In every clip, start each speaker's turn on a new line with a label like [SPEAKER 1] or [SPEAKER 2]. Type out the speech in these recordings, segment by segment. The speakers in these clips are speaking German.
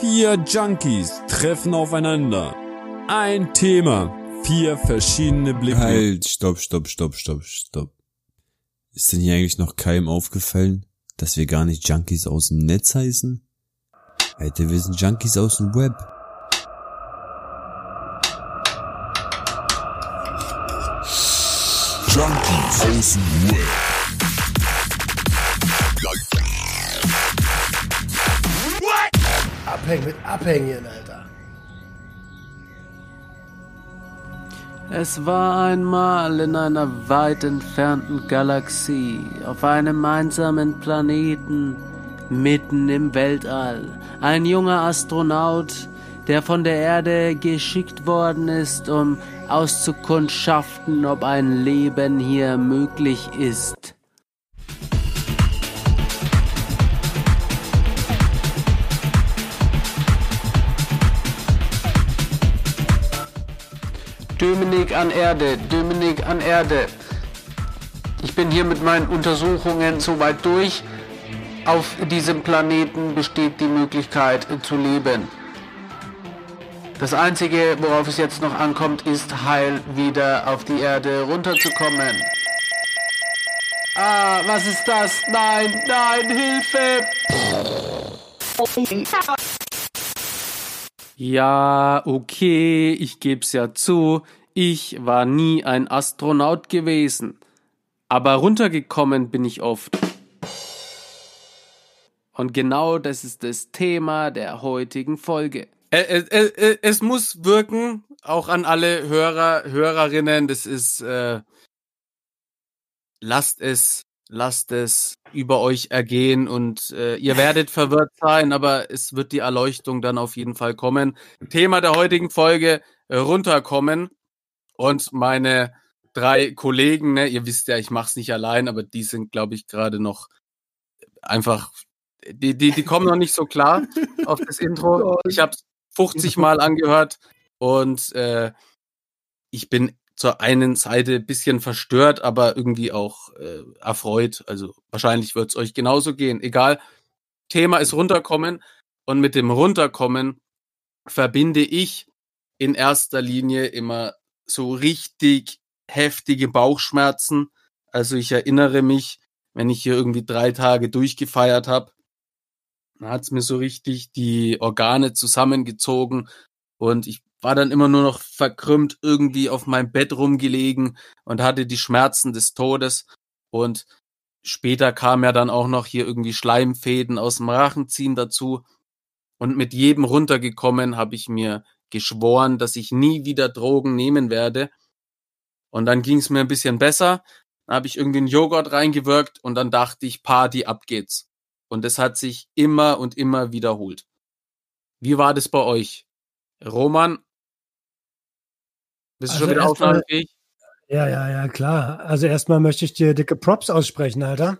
[SPEAKER 1] Vier Junkies treffen aufeinander. Ein Thema, vier verschiedene Blicke.
[SPEAKER 2] Halt, stopp, stopp, stopp, stopp, stopp. Ist denn hier eigentlich noch keinem aufgefallen, dass wir gar nicht Junkies aus dem Netz heißen? Alter, wir sind Junkies aus dem Web.
[SPEAKER 3] Junkies aus dem Web.
[SPEAKER 4] Abhängen mit Abhängen, Alter.
[SPEAKER 5] Es war einmal in einer weit entfernten Galaxie, auf einem einsamen Planeten, mitten im Weltall, ein junger Astronaut, der von der Erde geschickt worden ist, um auszukundschaften, ob ein Leben hier möglich ist. Dominik an Erde, Dominik an Erde. Ich bin hier mit meinen Untersuchungen soweit durch. Auf diesem Planeten besteht die Möglichkeit zu leben. Das Einzige, worauf es jetzt noch ankommt, ist heil wieder auf die Erde runterzukommen. Ah, was ist das? Nein, nein, Hilfe! Ja, okay, ich geb's ja zu. Ich war nie ein Astronaut gewesen. Aber runtergekommen bin ich oft. Und genau das ist das Thema der heutigen Folge. Äh, äh, äh, es muss wirken, auch an alle Hörer, Hörerinnen. Das ist, äh, lasst es, lasst es über euch ergehen und äh, ihr werdet verwirrt sein, aber es wird die Erleuchtung dann auf jeden Fall kommen. Thema der heutigen Folge, äh, runterkommen. Und meine drei Kollegen, ne, ihr wisst ja, ich mach's nicht allein, aber die sind, glaube ich, gerade noch einfach, die, die, die kommen noch nicht so klar auf das Intro. Ich habe 50 Mal angehört und äh, ich bin zur einen Seite bisschen verstört, aber irgendwie auch äh, erfreut. Also wahrscheinlich wird's euch genauso gehen. Egal. Thema ist runterkommen und mit dem runterkommen verbinde ich in erster Linie immer so richtig heftige Bauchschmerzen. Also ich erinnere mich, wenn ich hier irgendwie drei Tage durchgefeiert habe, dann hat's mir so richtig die Organe zusammengezogen und ich war dann immer nur noch verkrümmt irgendwie auf meinem Bett rumgelegen und hatte die Schmerzen des Todes und später kam ja dann auch noch hier irgendwie Schleimfäden aus dem Rachen ziehen dazu und mit jedem runtergekommen habe ich mir geschworen, dass ich nie wieder Drogen nehmen werde und dann ging es mir ein bisschen besser. Dann habe ich irgendwie einen Joghurt reingewirkt und dann dachte ich, Party, ab geht's. Und das hat sich immer und immer wiederholt. Wie war das bei euch? Roman? Bist du
[SPEAKER 4] Also
[SPEAKER 5] schon wieder aufnahmefähig?
[SPEAKER 4] Ja, ja, ja, klar. Also erstmal möchte ich dir dicke Props aussprechen, Alter.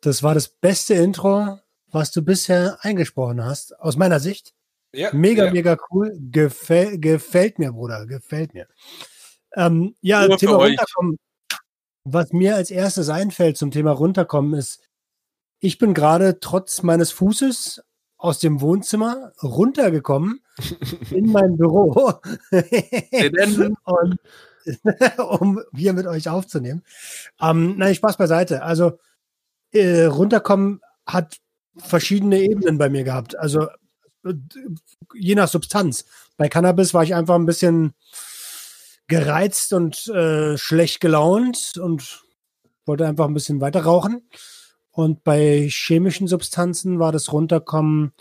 [SPEAKER 4] Das war das beste Intro, was du bisher eingesprochen hast, aus meiner Sicht.
[SPEAKER 6] Ja,
[SPEAKER 4] Mega,
[SPEAKER 6] ja.
[SPEAKER 4] mega cool. Gefäll, gefällt mir, Bruder. Gefällt mir. Ähm, ja,
[SPEAKER 6] Nur
[SPEAKER 4] Thema runterkommen. Was mir als erstes einfällt zum Thema runterkommen ist, ich bin gerade trotz meines Fußes aus dem Wohnzimmer runtergekommen in mein Büro. Und, um hier mit euch aufzunehmen. Ähm, nein, Spaß beiseite. Also äh, runterkommen hat verschiedene Ebenen bei mir gehabt. Also äh, je nach Substanz. Bei Cannabis war ich einfach ein bisschen gereizt und äh, schlecht gelaunt und wollte einfach ein bisschen weiter rauchen. Und bei chemischen Substanzen war das Runterkommen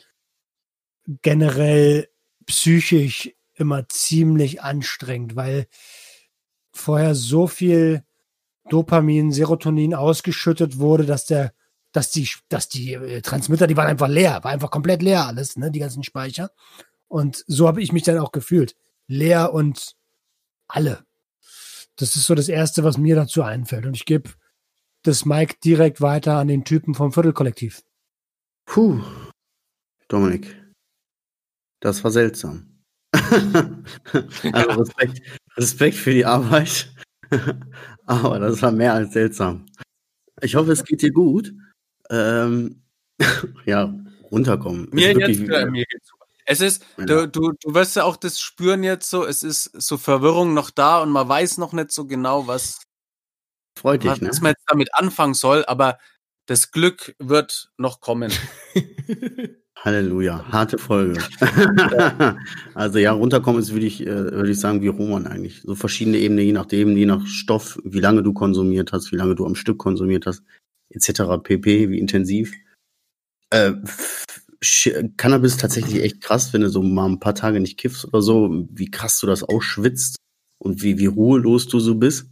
[SPEAKER 4] generell psychisch immer ziemlich anstrengend, weil vorher so viel Dopamin, Serotonin ausgeschüttet wurde, dass der, dass die, dass die äh, Transmitter, die waren einfach leer, war einfach komplett leer alles, ne, die ganzen Speicher. Und so habe ich mich dann auch gefühlt. Leer und alle. Das ist so das Erste, was mir dazu einfällt. Und ich gebe das Mike direkt weiter an den Typen vom Viertelkollektiv.
[SPEAKER 7] Puh. Dominik. Das war seltsam. also Respekt, Respekt für die Arbeit. Aber das war mehr als seltsam. Ich hoffe, es geht dir gut. Ähm, ja, runterkommen. Ist
[SPEAKER 5] Mir
[SPEAKER 7] wirklich-
[SPEAKER 5] jetzt, äh, mir geht's super. Es ist, du, du, du wirst ja auch das spüren jetzt so, es ist so Verwirrung noch da und man weiß noch nicht so genau, was,
[SPEAKER 7] Freut dich, ne?
[SPEAKER 5] was man jetzt damit anfangen soll, aber das Glück wird noch kommen.
[SPEAKER 7] Halleluja, harte Folge. also ja, runterkommen ist, würde ich, äh, würde ich sagen, wie Roman eigentlich. So verschiedene Ebenen, je nachdem, je nach Stoff, wie lange du konsumiert hast, wie lange du am Stück konsumiert hast, etc. pp, wie intensiv. Äh, Cannabis ist tatsächlich echt krass, wenn du so mal ein paar Tage nicht kiffst oder so, wie krass du das ausschwitzt und wie, wie ruhelos du so bist.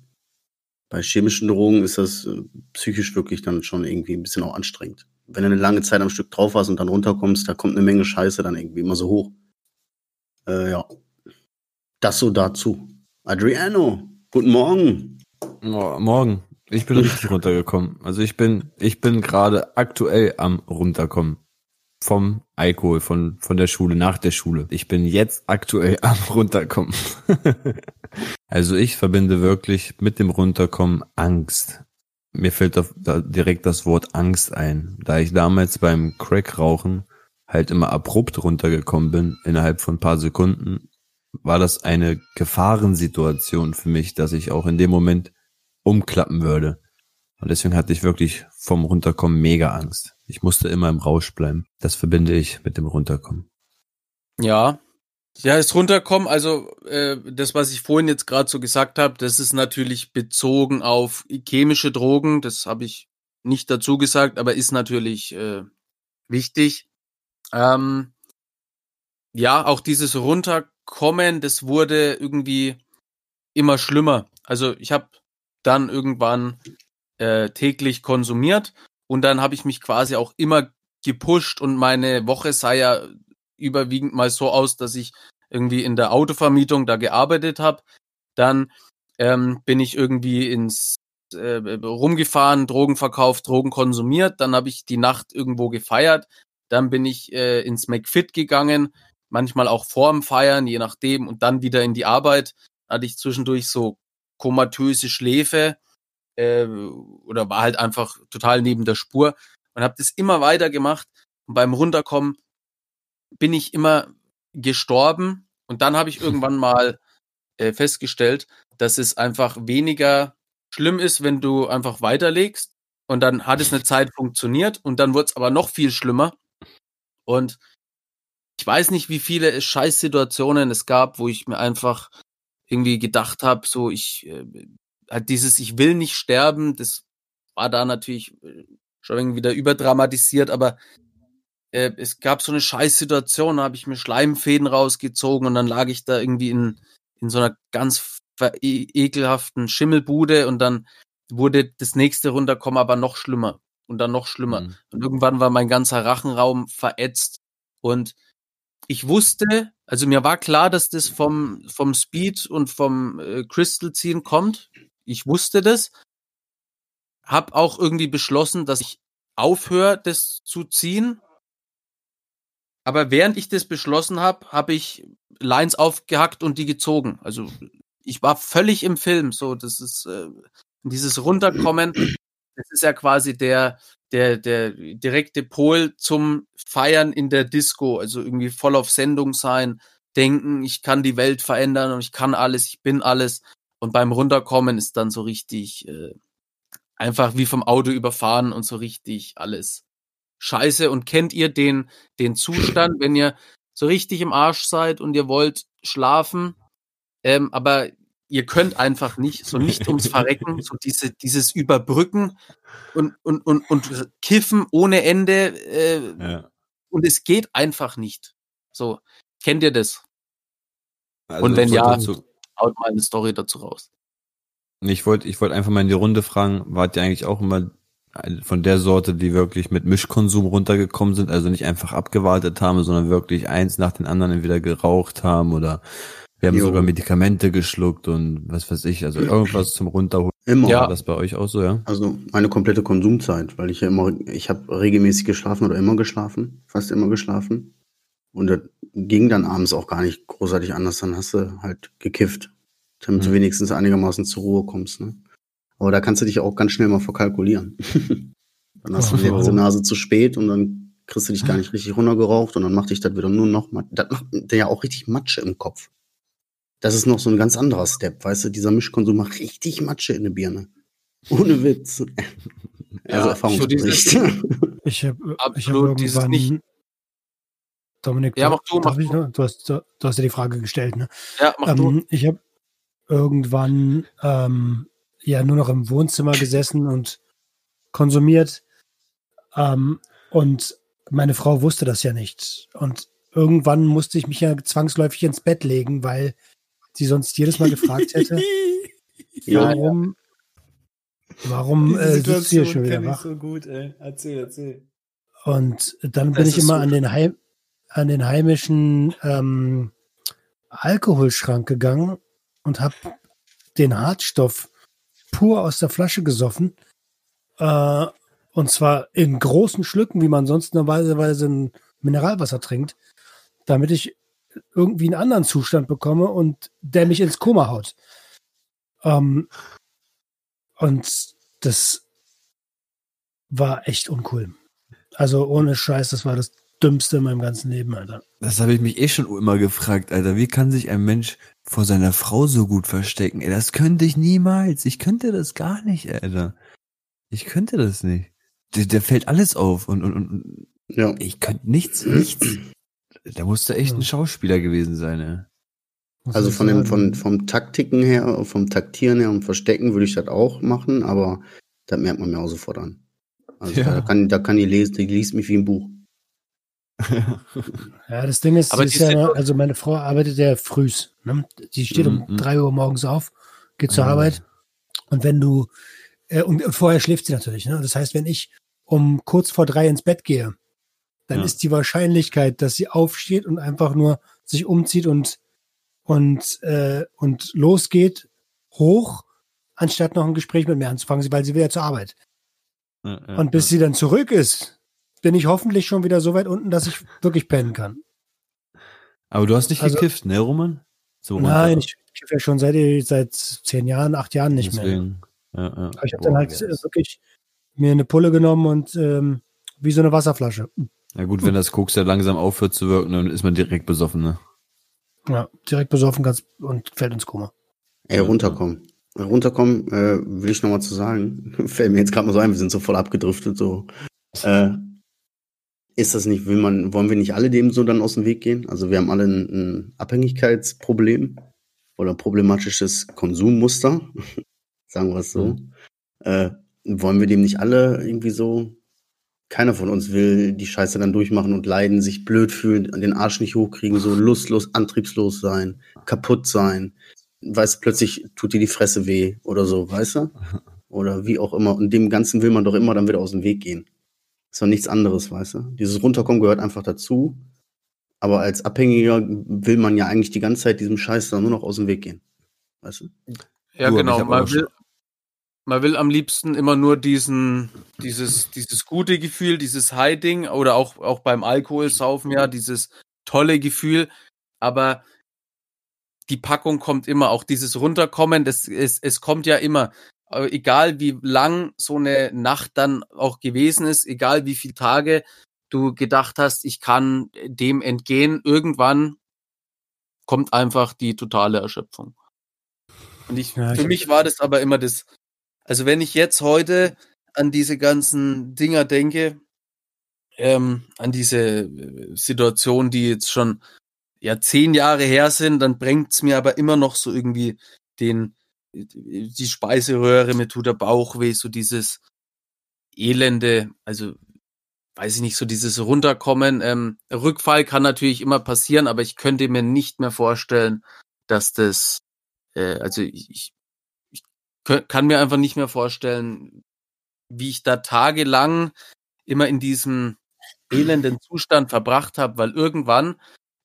[SPEAKER 7] Bei chemischen Drogen ist das äh, psychisch wirklich dann schon irgendwie ein bisschen auch anstrengend. Wenn du eine lange Zeit am Stück drauf hast und dann runterkommst, da kommt eine Menge Scheiße dann irgendwie immer so hoch. Äh, ja. Das so dazu. Adriano, guten Morgen.
[SPEAKER 2] Mo- Morgen. Ich bin richtig runtergekommen. Also ich bin, ich bin gerade aktuell am runterkommen. Vom Alkohol, von, von der Schule, nach der Schule. Ich bin jetzt aktuell am runterkommen. also ich verbinde wirklich mit dem Runterkommen Angst. Mir fällt da direkt das Wort Angst ein. Da ich damals beim Crack-Rauchen halt immer abrupt runtergekommen bin, innerhalb von paar Sekunden, war das eine Gefahrensituation für mich, dass ich auch in dem Moment umklappen würde. Und deswegen hatte ich wirklich vom Runterkommen mega Angst. Ich musste immer im Rausch bleiben. Das verbinde ich mit dem Runterkommen.
[SPEAKER 5] Ja. Ja, das Runterkommen, also äh, das, was ich vorhin jetzt gerade so gesagt habe, das ist natürlich bezogen auf chemische Drogen. Das habe ich nicht dazu gesagt, aber ist natürlich äh, wichtig. Ähm, ja, auch dieses Runterkommen, das wurde irgendwie immer schlimmer. Also ich habe dann irgendwann äh, täglich konsumiert und dann habe ich mich quasi auch immer gepusht und meine Woche sah ja überwiegend mal so aus, dass ich irgendwie in der Autovermietung da gearbeitet habe. Dann ähm, bin ich irgendwie ins äh, rumgefahren, Drogen verkauft, Drogen konsumiert. Dann habe ich die Nacht irgendwo gefeiert. Dann bin ich äh, ins McFit gegangen, manchmal auch vorm Feiern, je nachdem, und dann wieder in die Arbeit. Hatte ich zwischendurch so komatöse Schläfe äh, oder war halt einfach total neben der Spur und habe das immer weiter gemacht. Und beim Runterkommen bin ich immer gestorben und dann habe ich irgendwann mal äh, festgestellt, dass es einfach weniger schlimm ist, wenn du einfach weiterlegst und dann hat es eine Zeit funktioniert und dann wurde es aber noch viel schlimmer und ich weiß nicht, wie viele Scheißsituationen es gab, wo ich mir einfach irgendwie gedacht habe, so ich äh, halt dieses ich will nicht sterben, das war da natürlich äh, schon irgendwie wieder überdramatisiert, aber äh, es gab so eine Scheißsituation, da habe ich mir Schleimfäden rausgezogen und dann lag ich da irgendwie in, in so einer ganz e ekelhaften Schimmelbude und dann wurde das nächste runterkommen, aber noch schlimmer und dann noch schlimmer.
[SPEAKER 2] Mhm.
[SPEAKER 5] Und irgendwann war mein ganzer Rachenraum verätzt und ich wusste, also mir war klar, dass das vom, vom Speed und vom äh, Crystal ziehen kommt. Ich wusste das. Hab auch irgendwie beschlossen, dass ich aufhöre, das zu ziehen. Aber während ich das beschlossen habe, habe ich Lines aufgehackt und die gezogen. Also ich war völlig im Film. So, das ist äh, dieses Runterkommen. Das ist ja quasi der der der direkte Pol zum Feiern in der Disco. Also irgendwie voll auf Sendung sein, denken, ich kann die Welt verändern und ich kann alles, ich bin alles. Und beim Runterkommen ist dann so richtig äh, einfach wie vom Auto überfahren und so richtig alles scheiße. Und kennt ihr den, den Zustand, wenn ihr so richtig im Arsch seid und ihr wollt schlafen, ähm, aber ihr könnt einfach nicht, so nicht ums Verrecken, so diese, dieses Überbrücken und, und, und, und Kiffen ohne Ende äh,
[SPEAKER 2] Ja.
[SPEAKER 5] und es geht einfach nicht. So, kennt ihr das?
[SPEAKER 2] Also
[SPEAKER 5] Und wenn ja- Haut mal eine Story dazu raus.
[SPEAKER 2] Ich wollte ich wollte einfach mal in die Runde fragen, wart ihr eigentlich auch immer von der Sorte, die wirklich mit Mischkonsum runtergekommen sind, also nicht einfach abgewartet haben, sondern wirklich eins nach den anderen entweder geraucht haben oder wir haben
[SPEAKER 7] Jo.
[SPEAKER 2] sogar Medikamente geschluckt und was weiß ich, also irgendwas zum Runterholen.
[SPEAKER 7] Immer.
[SPEAKER 5] Ja.
[SPEAKER 2] War das bei euch auch so, ja?
[SPEAKER 7] Also meine komplette Konsumzeit, weil ich ja immer, ich habe regelmäßig geschlafen oder immer geschlafen, fast immer geschlafen. Und das ging dann abends auch gar nicht großartig anders, dann hast du halt gekifft, damit du
[SPEAKER 2] Mhm.
[SPEAKER 7] wenigstens einigermaßen zur Ruhe kommst. Ne? Aber da kannst du dich auch ganz schnell mal verkalkulieren. dann hast du
[SPEAKER 4] Oh.
[SPEAKER 7] die letzte Nase zu spät und dann kriegst du dich gar nicht richtig runtergeraucht und dann macht dich das wieder nur noch, mat- das macht der ja auch richtig Matsche im Kopf. Das ist noch so ein ganz anderer Step, weißt du, dieser Mischkonsum macht richtig Matsche in der Birne. Ohne Witz. Also
[SPEAKER 5] Ja,
[SPEAKER 7] Erfahrungsbericht.
[SPEAKER 4] Ich habe ich hab
[SPEAKER 5] Absolut, dieses
[SPEAKER 4] irgendwann.
[SPEAKER 5] nicht-
[SPEAKER 4] Dominik,
[SPEAKER 5] Ja, mach du, mach
[SPEAKER 4] ich noch? Du, hast, du hast ja die Frage gestellt, ne?
[SPEAKER 5] Ja, mach du.
[SPEAKER 4] Ähm, ich habe irgendwann ähm, ja nur noch im Wohnzimmer gesessen und konsumiert. Ähm, und meine Frau wusste das ja nicht. Und irgendwann musste ich mich ja zwangsläufig ins Bett legen, weil sie sonst jedes Mal gefragt hätte,
[SPEAKER 7] Ja,
[SPEAKER 4] warum, warum äh, sitzt du hier schon wieder wach?
[SPEAKER 2] so gut, ey. Erzähl, erzähl.
[SPEAKER 4] Und dann bin ich immer an den, Heim, an den heimischen ähm, Alkoholschrank gegangen und habe den Hartstoff pur aus der Flasche gesoffen. Äh, und zwar in großen Schlücken, wie man sonst normalerweise ein Mineralwasser trinkt, damit ich irgendwie einen anderen Zustand bekomme und der mich ins Koma haut. Ähm, und das war echt uncool. Also ohne Scheiß, das war das Dümmste in meinem ganzen Leben, Alter.
[SPEAKER 2] Das habe ich mich eh schon immer gefragt, Alter. Wie kann sich ein Mensch vor seiner Frau so gut verstecken? Ey, das könnte ich niemals. Ich könnte das gar nicht, Alter. Ich könnte das nicht. Der, der fällt alles auf und, und, und
[SPEAKER 7] ja.
[SPEAKER 2] ich könnte nichts, nichts. Da musste echt ein
[SPEAKER 4] Ja.
[SPEAKER 2] Schauspieler gewesen sein, ey.
[SPEAKER 4] Muss
[SPEAKER 7] Also von dem, von, vom Taktiken her, vom Taktieren her und Verstecken würde ich das auch machen, aber das merkt man mir auch sofort an. Also
[SPEAKER 2] Ja.
[SPEAKER 7] da kann, da kann die lesen, die liest mich wie ein Buch.
[SPEAKER 4] Ja, das Ding ist, ist ja, also meine Frau arbeitet ja frühs. Ne? Die steht um
[SPEAKER 2] Mhm.
[SPEAKER 4] drei Uhr morgens auf, geht zur
[SPEAKER 2] Ah.
[SPEAKER 4] Arbeit. Und wenn du, äh, und vorher schläft sie natürlich. Ne? Das heißt, wenn ich um kurz vor drei ins Bett gehe, dann
[SPEAKER 2] Ja.
[SPEAKER 4] ist die Wahrscheinlichkeit, dass sie aufsteht und einfach nur sich umzieht und, und, äh, und losgeht, hoch, anstatt noch ein Gespräch mit mir anzufangen, weil sie will ja zur Arbeit.
[SPEAKER 2] Ja, ja,
[SPEAKER 4] Und bis sie dann zurück ist, bin ich hoffentlich schon wieder so weit unten, dass ich wirklich pennen kann.
[SPEAKER 2] Aber du hast nicht
[SPEAKER 4] Also-
[SPEAKER 2] gekifft, ne, Roman? So.
[SPEAKER 4] Nein, ich kiffe ja schon seit, seit zehn Jahren, acht Jahren nicht mehr.
[SPEAKER 2] Deswegen. Ja, ja.
[SPEAKER 4] Aber ich habe dann halt
[SPEAKER 2] yes.
[SPEAKER 4] wirklich mir eine Pulle genommen und ähm, wie so eine Wasserflasche.
[SPEAKER 2] Ja gut, wenn das Koks ja langsam aufhört zu wirken, dann ist man direkt besoffen, ne?
[SPEAKER 4] Ja, direkt besoffen ganz und fällt ins Koma.
[SPEAKER 7] Ey, runterkommen. Runterkommen, äh, will ich noch mal zu sagen. Fällt mir jetzt gerade mal so ein, wir sind so voll abgedriftet, so. Äh, ist das nicht, will man, wollen wir nicht alle dem so dann aus dem Weg gehen? Also wir haben alle ein, ein Abhängigkeitsproblem oder problematisches Konsummuster, sagen wir es so. Äh, wollen wir dem nicht alle irgendwie so, keiner von uns will die Scheiße dann durchmachen und leiden, sich blöd fühlen, den Arsch nicht hochkriegen, so lustlos, antriebslos sein, kaputt sein, weißt du, plötzlich tut dir die Fresse weh oder so, weißt du? Oder wie auch immer. Und dem Ganzen will man doch immer dann wieder aus dem Weg gehen. Ist doch nichts anderes, weißt du? Dieses Runterkommen gehört einfach dazu. Aber als Abhängiger will man ja eigentlich die ganze Zeit diesem Scheiß dann nur noch aus dem Weg gehen. Weißt du?
[SPEAKER 5] Ja,
[SPEAKER 2] Du,
[SPEAKER 5] genau. Man will, man will am liebsten immer nur diesen, dieses, dieses gute Gefühl, dieses High-Ding oder auch, auch beim Alkoholsaufen, ja, dieses tolle Gefühl. Aber die Packung kommt immer, auch dieses Runterkommen, das, es, es kommt ja immer. Aber egal wie lang so eine Nacht dann auch gewesen ist, egal wie viele Tage du gedacht hast, ich kann dem entgehen, irgendwann kommt einfach die totale Erschöpfung. Und ich,
[SPEAKER 4] Ja,
[SPEAKER 5] für mich war das aber immer das, also wenn ich jetzt heute an diese ganzen Dinger denke, ähm, an diese äh, Situation, die jetzt schon ja zehn Jahre her sind, dann bringt's mir aber immer noch so irgendwie den die Speiseröhre, mir tut der Bauch weh, so dieses elende, also weiß ich nicht, so dieses Runterkommen. Ähm, Rückfall kann natürlich immer passieren, aber ich könnte mir nicht mehr vorstellen, dass das, äh, also ich, ich, ich kann mir einfach nicht mehr vorstellen, wie ich da tagelang immer in diesem elenden Zustand verbracht habe, weil irgendwann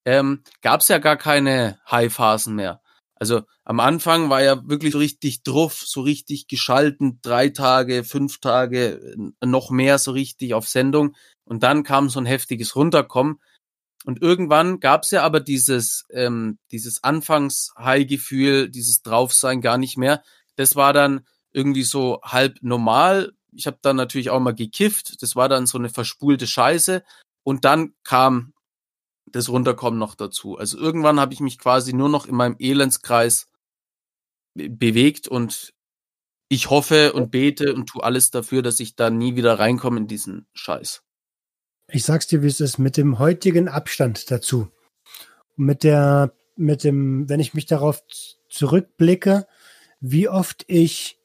[SPEAKER 5] ähm, gab es ja gar keine High-Phasen mehr. Also am Anfang war ja wirklich richtig druff, so richtig geschalten, drei Tage, fünf Tage, noch mehr so richtig auf Sendung. Und dann kam so ein heftiges Runterkommen. Und irgendwann gab es ja aber dieses, ähm, dieses Anfangs-High-Gefühl, dieses Draufsein gar nicht mehr. Das war dann irgendwie so halb normal. Ich habe dann natürlich auch mal gekifft. Das war dann so eine verspulte Scheiße. Und dann kam das Runterkommen noch dazu. Also irgendwann habe ich mich quasi nur noch in meinem Elendskreis be- bewegt und ich hoffe und bete und tue alles dafür, dass ich da nie wieder reinkomme in diesen Scheiß.
[SPEAKER 4] Ich sag's dir, wie es ist, mit dem heutigen Abstand dazu. Mit der, mit dem, wenn ich mich darauf zurückblicke, wie oft ich,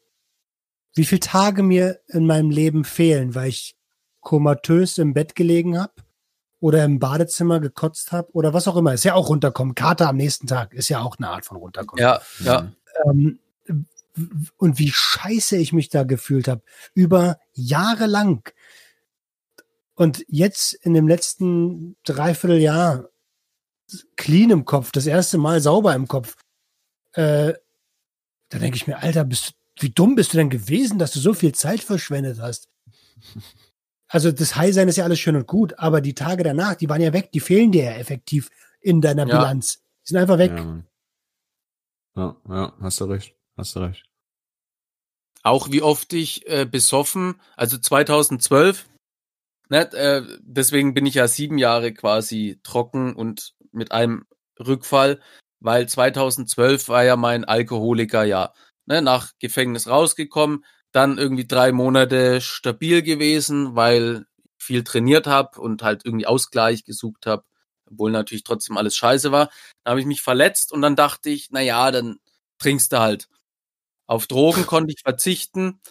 [SPEAKER 4] wie viele Tage mir in meinem Leben fehlen, weil ich komatös im Bett gelegen habe oder im Badezimmer gekotzt habe oder was auch immer. Ist ja auch runterkommen. Kater am nächsten Tag ist ja auch eine Art von runterkommen.
[SPEAKER 5] Ja, ja.
[SPEAKER 4] Ähm, und wie scheiße ich mich da gefühlt habe. Über Jahre lang. Und jetzt in dem letzten Dreivierteljahr clean im Kopf, das erste Mal sauber im Kopf. Äh, da denke ich mir, Alter, bist du, wie dumm bist du denn gewesen, dass du so viel Zeit verschwendet hast? Also das High-Sein ist ja alles schön und gut, aber die Tage danach, die waren ja weg, die fehlen dir ja effektiv in deiner
[SPEAKER 5] Ja.
[SPEAKER 4] Bilanz. Die sind einfach weg.
[SPEAKER 2] Ja, ja, ja, hast du recht. Hast du recht.
[SPEAKER 5] Auch wie oft ich äh, besoffen, also 2012, ne, äh, deswegen bin ich ja sieben Jahre quasi trocken und mit einem Rückfall, weil 2012 war ja mein Alkoholikerjahr. Ne, nach Gefängnis rausgekommen, dann irgendwie drei Monate stabil gewesen, weil ich viel trainiert habe und halt irgendwie Ausgleich gesucht habe, obwohl natürlich trotzdem alles scheiße war. Dann habe ich mich verletzt und dann dachte ich, na ja, dann trinkst du halt. Auf Drogen konnte ich verzichten,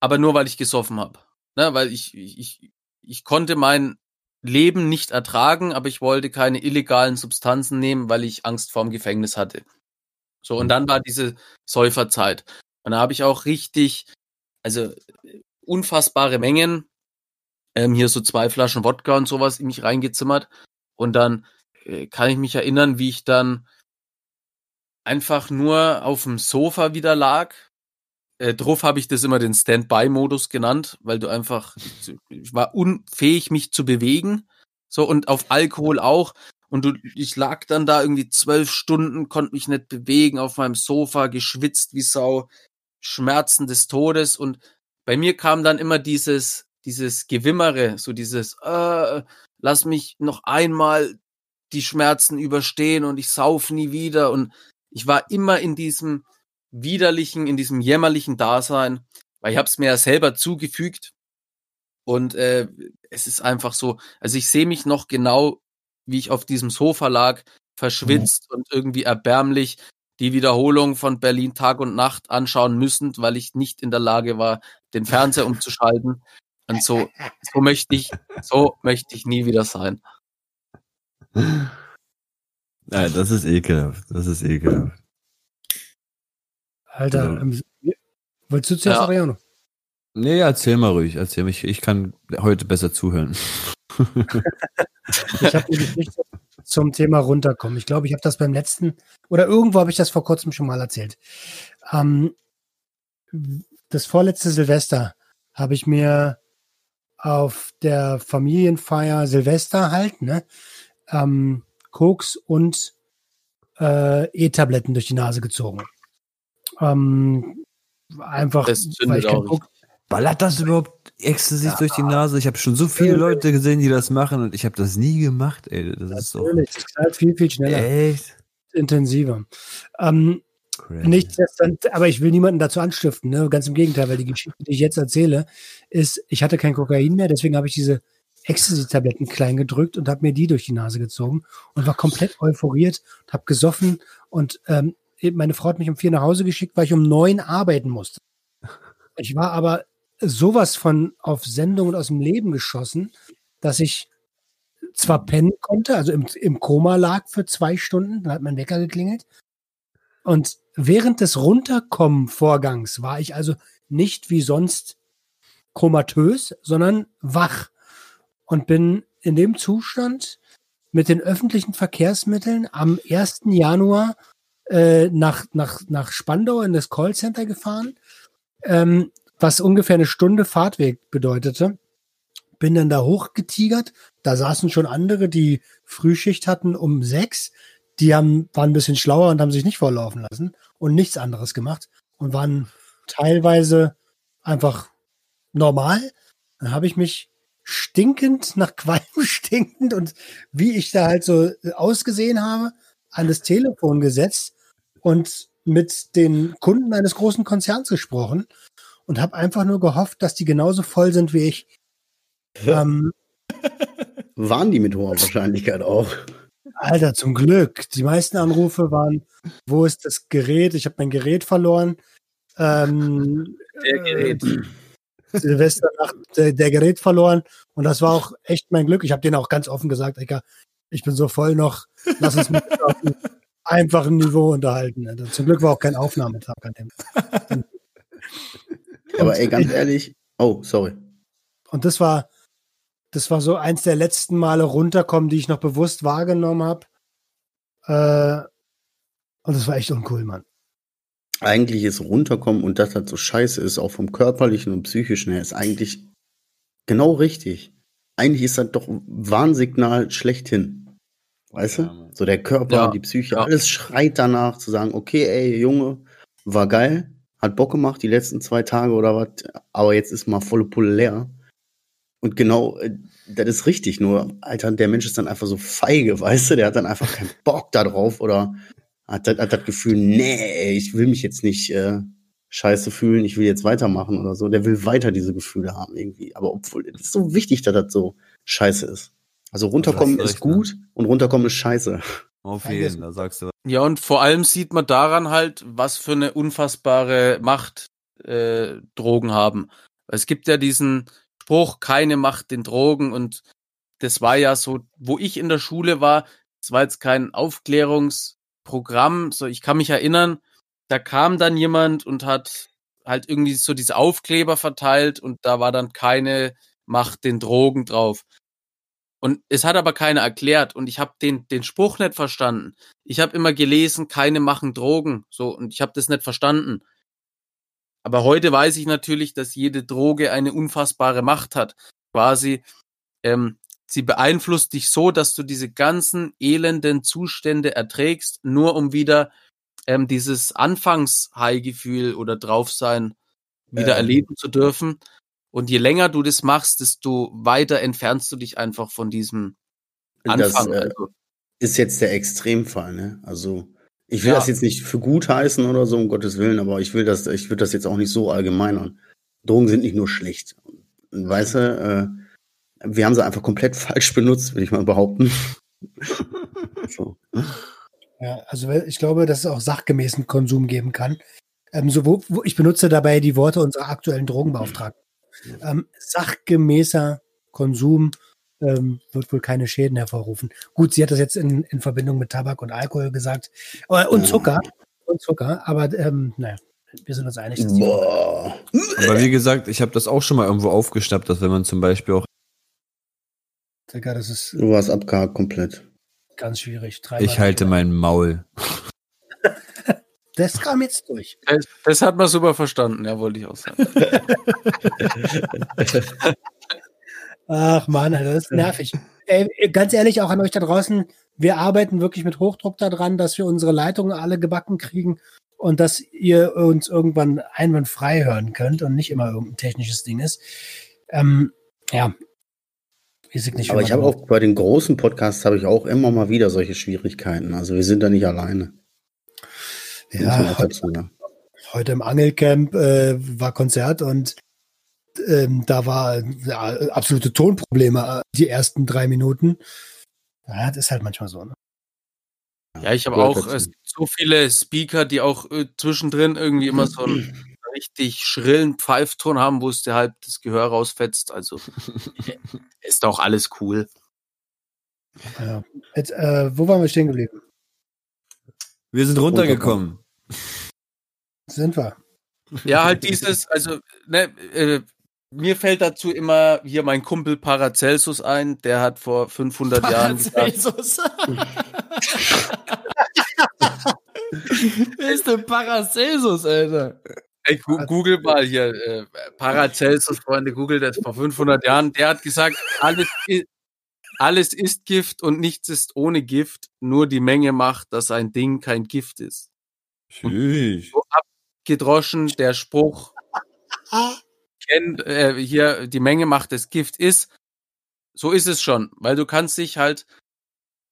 [SPEAKER 5] aber nur weil ich gesoffen habe. Ne, weil ich, ich, ich, ich konnte mein Leben nicht ertragen, aber ich wollte keine illegalen Substanzen nehmen, weil ich Angst vorm Gefängnis hatte. So, und dann war diese Säuferzeit. Und da habe ich auch richtig, also unfassbare Mengen, ähm, hier so zwei Flaschen Wodka und sowas in mich reingezimmert. Und dann äh, kann ich mich erinnern, wie ich dann einfach nur auf dem Sofa wieder lag. Äh, drauf habe ich das immer den Standby-Modus genannt, weil du einfach, ich war unfähig, mich zu bewegen. So, und auf Alkohol auch. Und du, ich lag dann da irgendwie zwölf Stunden, konnte mich nicht bewegen, auf meinem Sofa, geschwitzt wie Sau, Schmerzen des Todes. Und bei mir kam dann immer dieses, dieses Gewimmere, so dieses, äh, lass mich noch einmal die Schmerzen überstehen und ich sauf nie wieder. Und ich war immer in diesem widerlichen, in diesem jämmerlichen Dasein, weil ich habe es mir ja selber zugefügt. Und äh, es ist einfach so, also ich sehe mich noch genau, wie ich auf diesem Sofa lag, verschwitzt und irgendwie erbärmlich die Wiederholung von Berlin Tag und Nacht anschauen müssen, weil ich nicht in der Lage war, den Fernseher umzuschalten. Und so, so möchte ich, so möchte ich nie wieder sein.
[SPEAKER 2] Ja, das ist ekelhaft. Das ist ekelhaft.
[SPEAKER 4] Alter,
[SPEAKER 2] Ja.
[SPEAKER 4] ähm, wolltest du zuerst,
[SPEAKER 5] Ja.
[SPEAKER 4] Ariano?
[SPEAKER 2] Nee, erzähl mal ruhig. Erzähl mich. Ich kann heute besser zuhören.
[SPEAKER 4] Ich habe eine Geschichte zum Thema runterkommen. Ich glaube, ich habe das beim letzten oder irgendwo habe ich das vor kurzem schon mal erzählt. Ähm, das vorletzte Silvester habe ich mir auf der Familienfeier Silvester halt, ne, ähm, Koks und äh, E-Tabletten durch die Nase gezogen. Ähm, einfach,
[SPEAKER 5] Das
[SPEAKER 4] weil ich kein
[SPEAKER 5] auch
[SPEAKER 4] Koks,
[SPEAKER 2] Ballert das überhaupt Ecstasy durch die Nase? Ich habe schon so viele Leute gesehen, die das machen und ich habe das nie gemacht, ey. Das ist
[SPEAKER 4] natürlich, das knallt viel, viel schneller,
[SPEAKER 2] echt
[SPEAKER 4] intensiver. Ähm. Nichtsdestotrotz, aber ich will niemanden dazu anstiften, ne? ganz im Gegenteil, weil die Geschichte, die ich jetzt erzähle, ist, ich hatte kein Kokain mehr, deswegen habe ich diese Ecstasy-Tabletten klein gedrückt und habe mir die durch die Nase gezogen und war komplett euphoriert und habe gesoffen und ähm, meine Frau hat mich um vier nach Hause geschickt, weil ich um neun arbeiten musste. Ich war aber sowas von auf Sendung und aus dem Leben geschossen, dass ich zwar pennen konnte, also im, im Koma lag für zwei Stunden, dann hat mein Wecker geklingelt. Und während des Runterkommen-Vorgangs war ich also nicht wie sonst komatös, sondern wach und bin in dem Zustand mit den öffentlichen Verkehrsmitteln am 1. Januar äh, nach, nach, nach Spandau in das Callcenter gefahren, ähm, was ungefähr eine Stunde Fahrtweg bedeutete. Bin dann da hochgetigert. Da saßen schon andere, die Frühschicht hatten um sechs. Die haben, waren ein bisschen schlauer und haben sich nicht vorlaufen lassen und nichts anderes gemacht und waren teilweise einfach normal. Dann habe ich mich stinkend, nach Qualm stinkend und wie ich da halt so ausgesehen habe, an das Telefon gesetzt und mit den Kunden eines großen Konzerns gesprochen und habe einfach nur gehofft, dass die genauso voll sind wie ich. ähm,
[SPEAKER 7] Waren die mit hoher Wahrscheinlichkeit auch.
[SPEAKER 4] Alter, zum Glück. Die meisten Anrufe waren, wo ist das Gerät? Ich habe mein Gerät verloren. Ähm,
[SPEAKER 5] Der Gerät.
[SPEAKER 4] Äh, Silvesternacht der, der Gerät verloren. Und das war auch echt mein Glück. Ich habe denen auch ganz offen gesagt, Ecker, ich bin so voll noch, lass uns mit auf einem einfachen Niveau unterhalten. Also zum Glück war auch kein Aufnahmetag an dem.
[SPEAKER 7] Aber ey, ganz ehrlich. Oh, sorry.
[SPEAKER 4] Und das war, das war so eins der letzten Male runterkommen, die ich noch bewusst wahrgenommen habe. Äh, und das war echt uncool, Mann.
[SPEAKER 7] Eigentlich ist runterkommen und das halt so scheiße ist, auch vom körperlichen und psychischen her, ist eigentlich genau richtig. Eigentlich ist das doch ein Warnsignal schlechthin. Weißt
[SPEAKER 2] Ja,
[SPEAKER 7] du?
[SPEAKER 2] Mann.
[SPEAKER 7] So der Körper,
[SPEAKER 5] Ja,
[SPEAKER 7] die Psyche,
[SPEAKER 5] ja.
[SPEAKER 7] alles schreit danach zu sagen, okay, ey, Junge, war geil, hat Bock gemacht die letzten zwei Tage oder was, aber jetzt ist mal volle Pulle leer. Und genau, äh, das ist richtig, nur, Alter, der Mensch ist dann einfach so feige, weißt du, der hat dann einfach keinen Bock da drauf oder hat, das- hat das Gefühl, nee, ich will mich jetzt nicht äh, scheiße fühlen, ich will jetzt weitermachen oder so. Der will weiter diese Gefühle haben irgendwie. Aber obwohl, es ist so wichtig, dass das so scheiße ist. Also runterkommen ist
[SPEAKER 2] recht, ne?
[SPEAKER 7] gut und runterkommen ist scheiße.
[SPEAKER 2] Auf jeden, da sagst du was.
[SPEAKER 5] Ja, und vor allem sieht man daran halt, was für eine unfassbare Macht äh, Drogen haben. Es gibt ja diesen Spruch, keine Macht den Drogen und das war ja so, wo ich in der Schule war, es war jetzt kein Aufklärungsprogramm, so ich kann mich erinnern, da kam dann jemand und hat halt irgendwie so diese Aufkleber verteilt und da war dann keine Macht den Drogen drauf. Und es hat aber keiner erklärt und ich habe den den Spruch nicht verstanden. Ich habe immer gelesen, keine machen Drogen, so und ich habe das nicht verstanden. Aber heute weiß ich natürlich, dass jede Droge eine unfassbare Macht hat. Quasi, ähm, sie beeinflusst dich so, dass du diese ganzen elenden Zustände erträgst, nur um wieder ähm, dieses Anfangs-High-Gefühl oder Draufsein wieder
[SPEAKER 7] Ähm.
[SPEAKER 5] erleben zu dürfen. Und je länger du das machst, desto weiter entfernst du dich einfach von diesem
[SPEAKER 7] Das
[SPEAKER 5] Anfang.
[SPEAKER 7] äh,
[SPEAKER 5] also,
[SPEAKER 7] ist jetzt der Extremfall, ne? Also ich will
[SPEAKER 5] Ja.
[SPEAKER 7] das jetzt nicht für gut heißen oder so, um Gottes Willen, aber ich will das, ich würde das jetzt auch nicht so allgemeinern. Drogen sind nicht nur schlecht. Und Weißt du, äh, wir haben sie einfach komplett falsch benutzt, würde ich mal behaupten. so.
[SPEAKER 4] Ja, also ich glaube, dass es auch sachgemäßen Konsum geben kann. Ähm, so, wo, wo, ich benutze dabei die Worte unserer aktuellen Drogenbeauftragten. Ähm, sachgemäßer Konsum ähm, wird wohl keine Schäden hervorrufen. Gut, sie hat das jetzt in, in Verbindung mit Tabak und Alkohol gesagt. Äh, und Zucker. Und Zucker. Aber ähm, naja, wir sind uns einig. Dass die
[SPEAKER 7] Boah.
[SPEAKER 2] Aber wie gesagt, ich habe das auch schon mal irgendwo aufgeschnappt, dass wenn man zum Beispiel auch,
[SPEAKER 4] Digga, das ist
[SPEAKER 7] Du warst abgehakt komplett.
[SPEAKER 4] ganz schwierig. Drei
[SPEAKER 2] ich halte mein Maul.
[SPEAKER 4] Das kam jetzt durch.
[SPEAKER 5] das, das hat man super verstanden, ja, wollte ich auch sagen.
[SPEAKER 4] Ach man, Alter, das ist nervig. Ey, ganz ehrlich, auch an euch da draußen, wir arbeiten wirklich mit Hochdruck daran, dass wir unsere Leitungen alle gebacken kriegen und dass ihr uns irgendwann einwandfrei hören könnt und nicht immer irgendein technisches Ding ist. Ähm, ja. Weiß ich nicht,
[SPEAKER 7] Aber ich habe auch bei den großen Podcasts habe ich auch immer mal wieder solche Schwierigkeiten. Also wir sind da nicht alleine.
[SPEAKER 4] Ja,
[SPEAKER 7] auch
[SPEAKER 4] heute,
[SPEAKER 7] dazu sagen.
[SPEAKER 4] heute im Angelcamp äh, war Konzert und ähm, da war ja, absolute Tonprobleme äh, die ersten drei Minuten. Ja, das ist halt manchmal so. Ne?
[SPEAKER 5] Ja, ich habe auch äh, so viele Speaker, die auch äh, zwischendrin irgendwie immer so einen richtig schrillen Pfeifton haben, wo es dir halb das Gehör rausfetzt. Also ist doch alles cool.
[SPEAKER 4] Ja. Jetzt, äh, wo waren wir stehen geblieben?
[SPEAKER 2] Wir sind runtergekommen.
[SPEAKER 4] Sind wir?
[SPEAKER 5] Ja, halt dieses, also, ne, äh, mir fällt dazu immer hier mein Kumpel Paracelsus ein, der hat vor 500 Jahren gesagt,
[SPEAKER 2] Paracelsus. Wer ist denn Paracelsus, Alter?
[SPEAKER 5] ey, Google mal hier, äh, Paracelsus, Freunde, Google das vor 500 Jahren, der hat gesagt, alles, alles ist Gift und nichts ist ohne Gift, nur die Menge macht, dass ein Ding kein Gift ist. So abgedroschen der Spruch, kennt, äh, hier, die Menge macht das Gift ist, so ist es schon, weil du kannst dich halt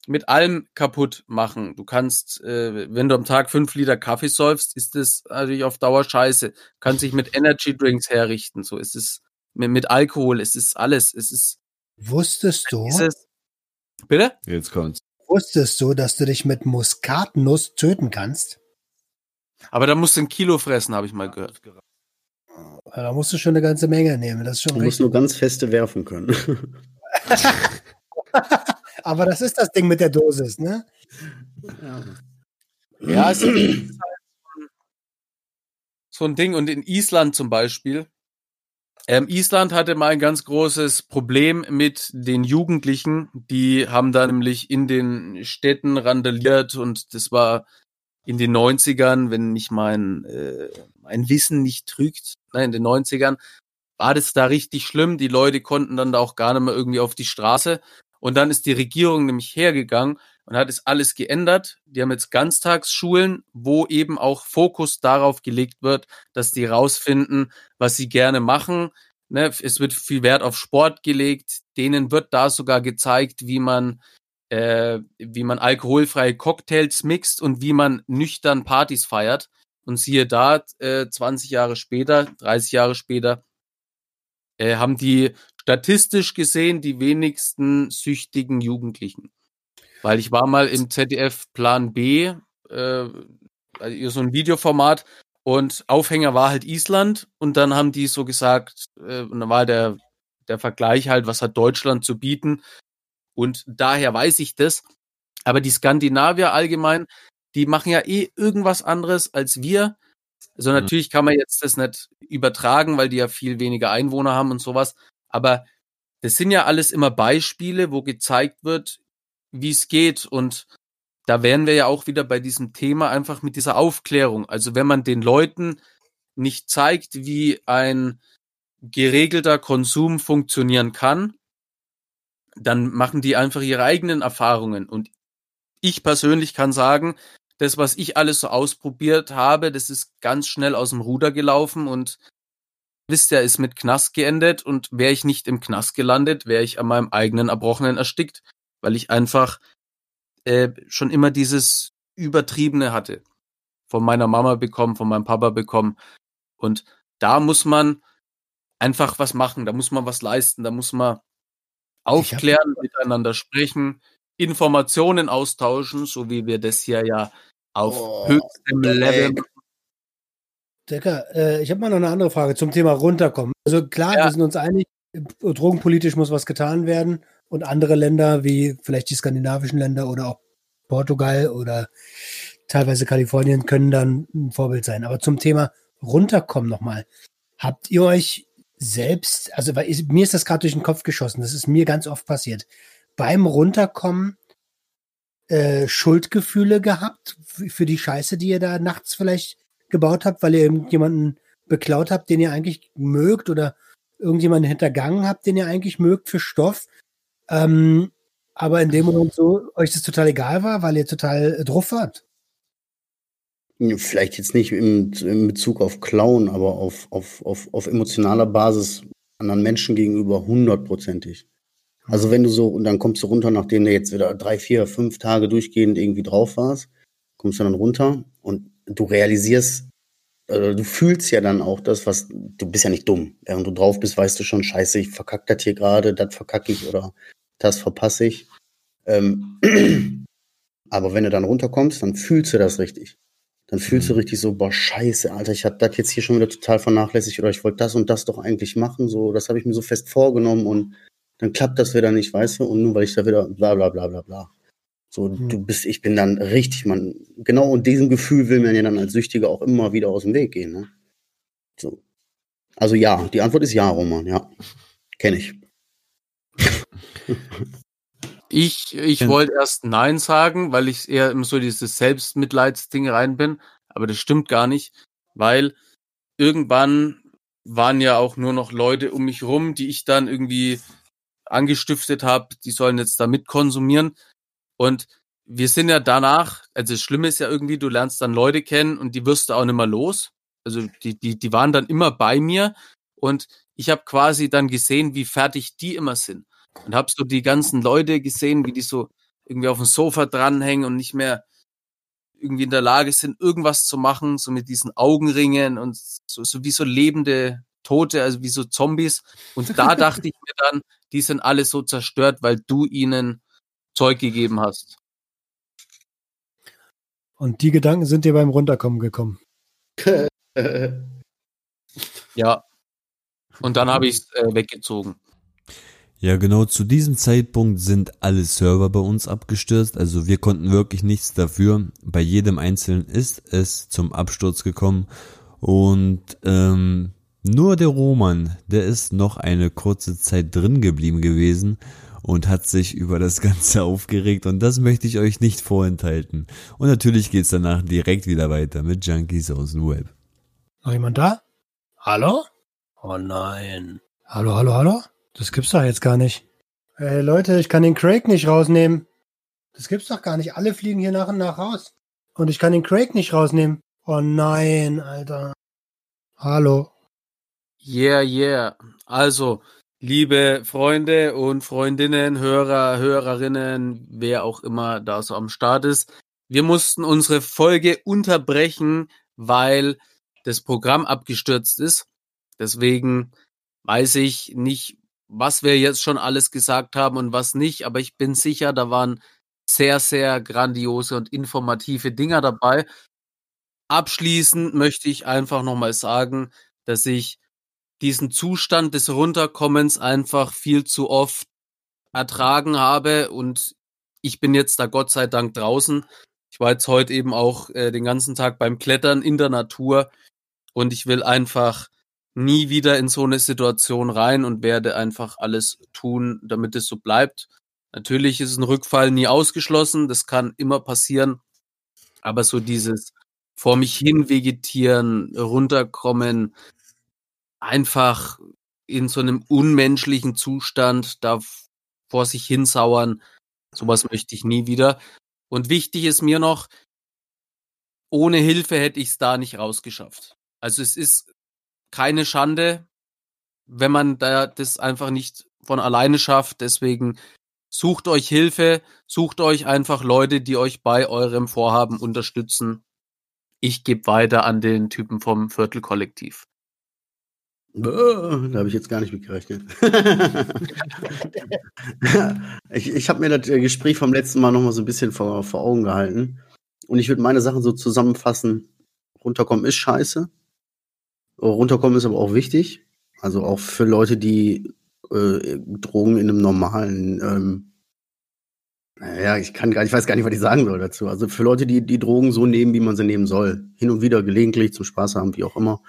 [SPEAKER 5] mit allem kaputt machen. Du kannst, äh, wenn du am Tag fünf Liter Kaffee säufst, ist das natürlich auf Dauer scheiße. Du kannst dich mit Energy Drinks herrichten. So ist es mit, mit Alkohol. Es ist alles. Es ist.
[SPEAKER 4] Wusstest du,
[SPEAKER 5] Ist es, bitte?
[SPEAKER 2] Jetzt kommt's.
[SPEAKER 4] wusstest du, dass du dich mit Muskatnuss töten kannst?
[SPEAKER 5] Aber da musst du ein Kilo fressen, habe ich mal gehört.
[SPEAKER 4] Ja, Da musst du schon eine ganze Menge nehmen. Das ist schon
[SPEAKER 7] Du musst nur ganz feste werfen können.
[SPEAKER 4] Aber das ist das Ding mit der Dosis, ne?
[SPEAKER 5] Ja, es ist halt so ein Ding. Und in Island zum Beispiel. Ähm, Island hatte mal ein ganz großes Problem mit den Jugendlichen. Die haben da nämlich in den Städten randaliert und das war in den 90ern, wenn mich mein, äh, mein Wissen nicht trügt, nein, in den 90ern, war das da richtig schlimm. Die Leute konnten dann da auch gar nicht mehr irgendwie auf die Straße. Und dann ist die Regierung nämlich hergegangen und hat es alles geändert. Die haben jetzt Ganztagsschulen, wo eben auch Fokus darauf gelegt wird, dass die rausfinden, was sie gerne machen. Ne, es wird viel Wert auf Sport gelegt. Denen wird da sogar gezeigt, wie man äh, wie man alkoholfreie Cocktails mixt und wie man nüchtern Partys feiert. Und siehe da, äh, 20 Jahre später, 30 Jahre später, äh, haben die statistisch gesehen die wenigsten süchtigen Jugendlichen. Weil ich war mal im ZDF Plan B, äh, also so ein Videoformat, und Aufhänger war halt Island und dann haben die so gesagt, äh, und dann war der, der Vergleich halt, was hat Deutschland zu bieten. Und daher weiß ich das. Aber die Skandinavier allgemein, die machen ja eh irgendwas anderes als wir. Also
[SPEAKER 2] Mhm.
[SPEAKER 5] natürlich kann man jetzt das nicht übertragen, weil die ja viel weniger Einwohner haben und sowas. Aber das sind ja alles immer Beispiele, wo gezeigt wird, wie es geht. Und da wären wir ja auch wieder bei diesem Thema einfach mit dieser Aufklärung. Also wenn man den Leuten nicht zeigt, wie ein geregelter Konsum funktionieren kann, dann machen die einfach ihre eigenen Erfahrungen. Und ich persönlich kann sagen, das, was ich alles so ausprobiert habe, das ist ganz schnell aus dem Ruder gelaufen und wisst ihr, ist mit Knast geendet und wäre ich nicht im Knast gelandet, wäre ich an meinem eigenen Erbrochenen erstickt, weil ich einfach äh, schon immer dieses Übertriebene hatte. Von meiner Mama bekommen, von meinem Papa bekommen. Und da muss man einfach was machen, da muss man was leisten, da muss man aufklären, miteinander sprechen, Informationen austauschen, so wie wir das hier ja auf
[SPEAKER 7] Oh,
[SPEAKER 5] höchstem Level
[SPEAKER 7] Egg.
[SPEAKER 4] Decker, äh, ich habe mal noch eine andere Frage zum Thema runterkommen. Also klar,
[SPEAKER 5] Ja.
[SPEAKER 4] wir sind uns einig, drogenpolitisch muss was getan werden und andere Länder wie vielleicht die skandinavischen Länder oder auch Portugal oder teilweise Kalifornien können dann ein Vorbild sein. Aber zum Thema runterkommen nochmal. Habt ihr euch selbst, also weil ich, mir ist das gerade durch den Kopf geschossen, das ist mir ganz oft passiert, beim Runterkommen äh, Schuldgefühle gehabt für die Scheiße, die ihr da nachts vielleicht gebaut habt, weil ihr irgendjemanden beklaut habt, den ihr eigentlich mögt oder irgendjemanden hintergangen habt, den ihr eigentlich mögt für Stoff. Ähm, aber in dem Moment so euch das total egal war, weil ihr total äh, drauf wart.
[SPEAKER 7] Vielleicht jetzt nicht im, in Bezug auf Klauen, aber auf, auf, auf, auf emotionaler Basis anderen Menschen gegenüber hundertprozentig. Also wenn du so, und dann kommst du runter, nachdem du jetzt wieder drei, vier, fünf Tage durchgehend irgendwie drauf warst, kommst du dann runter und du realisierst, äh, du fühlst ja dann auch das, was, du bist ja nicht dumm. Während du drauf bist, weißt du schon, scheiße, ich verkack das hier gerade, das verkacke ich oder das verpasse ich. Ähm, aber wenn du dann runterkommst, dann fühlst du das richtig. Dann fühlst du richtig so, boah, scheiße, Alter, ich habe das jetzt hier schon wieder total vernachlässigt oder ich wollte das und das doch eigentlich machen, so, das habe ich mir so fest vorgenommen und dann klappt das wieder nicht, weißt du, und nur weil ich da wieder bla bla bla bla bla. So,
[SPEAKER 4] Hm.
[SPEAKER 7] du bist, ich bin dann richtig, man, genau und diesem Gefühl will man ja dann als Süchtiger auch immer wieder aus dem Weg gehen, ne? So. Also ja, die Antwort ist ja, Roman, ja. Kenne ich.
[SPEAKER 5] Ich, ich wollte erst Nein sagen, weil ich eher immer so dieses Selbstmitleidsding rein bin, aber das stimmt gar nicht, weil irgendwann waren ja auch nur noch Leute um mich rum, die ich dann irgendwie angestiftet habe, die sollen jetzt da mit konsumieren. Und wir sind ja danach, also das Schlimme ist ja irgendwie, du lernst dann Leute kennen und die wirst du auch nicht mehr los. Also die, die, die waren dann immer bei mir und ich habe quasi dann gesehen, wie fertig die immer sind. Und hab so die ganzen Leute gesehen, wie die so irgendwie auf dem Sofa dranhängen und nicht mehr irgendwie in der Lage sind, irgendwas zu machen, so mit diesen Augenringen und so, so wie so lebende Tote, also wie so Zombies. Und da dachte ich mir dann, die sind alle so zerstört, weil du ihnen Zeug gegeben hast.
[SPEAKER 4] Und die Gedanken sind dir beim Runterkommen gekommen.
[SPEAKER 5] Ja. Und dann habe ich es äh, weggezogen.
[SPEAKER 2] Ja, genau zu diesem Zeitpunkt sind alle Server bei uns abgestürzt, also wir konnten wirklich nichts dafür. Bei jedem Einzelnen ist es zum Absturz gekommen und ähm, nur der Roman, der ist noch eine kurze Zeit drin geblieben gewesen und hat sich über das Ganze aufgeregt und das möchte ich euch nicht vorenthalten. Und natürlich geht's danach direkt wieder weiter mit Junkies aus dem Web.
[SPEAKER 4] Noch jemand da? Hallo? Oh nein. Hallo, hallo, hallo? Das gibt's doch jetzt gar nicht. Hey Leute, ich kann den Craig nicht rausnehmen. Das gibt's doch gar nicht. Alle fliegen hier nach und nach raus. Und ich kann den Craig nicht rausnehmen. Oh nein, Alter. Hallo.
[SPEAKER 5] Yeah, yeah. Also, liebe Freunde und Freundinnen, Hörer, Hörerinnen, wer auch immer da so am Start ist, wir mussten unsere Folge unterbrechen, weil das Programm abgestürzt ist. Deswegen weiß ich nicht, was wir jetzt schon alles gesagt haben und was nicht, aber ich bin sicher, da waren sehr, sehr grandiose und informative Dinger dabei. Abschließend möchte ich einfach nochmal sagen, dass ich diesen Zustand des Runterkommens einfach viel zu oft ertragen habe und ich bin jetzt da Gott sei Dank draußen. Ich war jetzt heute eben auch äh, den ganzen Tag beim Klettern in der Natur und ich will einfach nie wieder in so eine Situation rein und werde einfach alles tun, damit es so bleibt. Natürlich ist ein Rückfall nie ausgeschlossen, das kann immer passieren, aber so dieses vor mich hin vegetieren, runterkommen, einfach in so einem unmenschlichen Zustand da vor sich hinsauern, sowas möchte ich nie wieder. Und wichtig ist mir noch, ohne Hilfe hätte ich es da nicht rausgeschafft. Also es ist keine Schande, wenn man da das einfach nicht von alleine schafft. Deswegen sucht euch Hilfe, sucht euch einfach Leute, die euch bei eurem Vorhaben unterstützen. Ich gebe weiter an den Typen vom Viertelkollektiv.
[SPEAKER 7] Oh, da habe ich jetzt gar nicht mit gerechnet. ich ich habe mir das Gespräch vom letzten Mal noch mal so ein bisschen vor, vor Augen gehalten. Und ich würde meine Sachen so zusammenfassen. Runterkommen ist scheiße. Runterkommen ist aber auch wichtig. Also auch für Leute, die äh, Drogen in einem normalen, ähm, naja, ich kann gar, ich weiß gar nicht, was ich sagen soll dazu. Also für Leute, die die Drogen so nehmen, wie man sie nehmen soll, hin und wieder gelegentlich zum Spaß haben, wie auch immer.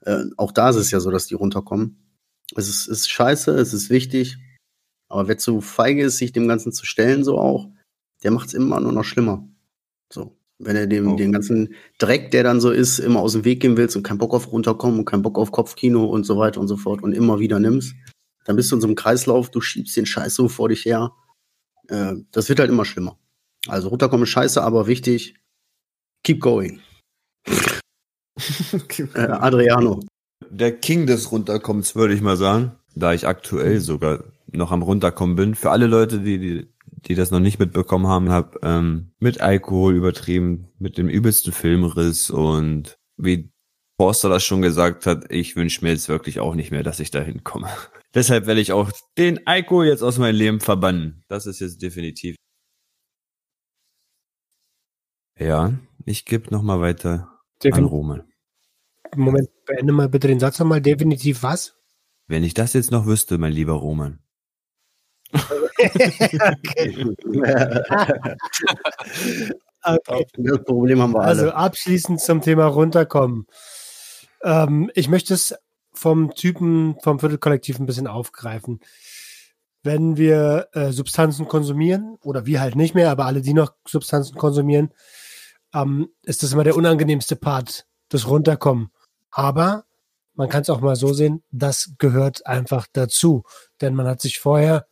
[SPEAKER 7] Äh, auch da ist es ja so, dass die runterkommen. Es ist, ist scheiße, es ist wichtig. Aber wer zu feige ist, sich dem Ganzen zu stellen, so auch, der macht es immer nur noch schlimmer. So. Wenn er dem, oh. den ganzen Dreck, der dann so ist, immer aus dem Weg gehen willst und keinen Bock auf runterkommen und keinen Bock auf Kopfkino und so weiter und so fort und immer wieder nimmst, dann bist du in so einem Kreislauf, du schiebst den Scheiß so vor dich her. Äh, das wird halt immer schlimmer. Also runterkommen ist scheiße, aber wichtig. Keep going. äh, Adriano.
[SPEAKER 2] Der King des Runterkommens, würde ich mal sagen, da ich aktuell sogar noch am Runterkommen bin. Für alle Leute, die, die die das noch nicht mitbekommen haben, habe ähm, mit Alkohol übertrieben, mit dem übelsten Filmriss und wie Forster das schon gesagt hat, ich wünsche mir jetzt wirklich auch nicht mehr, dass ich da hinkomme. Deshalb werde ich auch den Alkohol jetzt aus meinem Leben verbannen. Das ist jetzt definitiv. Ja, ich gebe noch mal weiter Defin an Roman.
[SPEAKER 4] Moment, beende mal bitte den Satz nochmal. Definitiv was?
[SPEAKER 2] Wenn ich das jetzt noch wüsste, mein lieber Roman.
[SPEAKER 4] Okay. okay.
[SPEAKER 7] Das Problem haben wir
[SPEAKER 4] alle. Also abschließend zum Thema runterkommen. Ähm, ich möchte es vom Typen vom Viertelkollektiv ein bisschen aufgreifen. Wenn wir äh, Substanzen konsumieren, oder wir halt nicht mehr, aber alle, die noch Substanzen konsumieren, ähm, ist das immer der unangenehmste Part, das Runterkommen. Aber man kann es auch mal so sehen, das gehört einfach dazu. Denn man hat sich vorher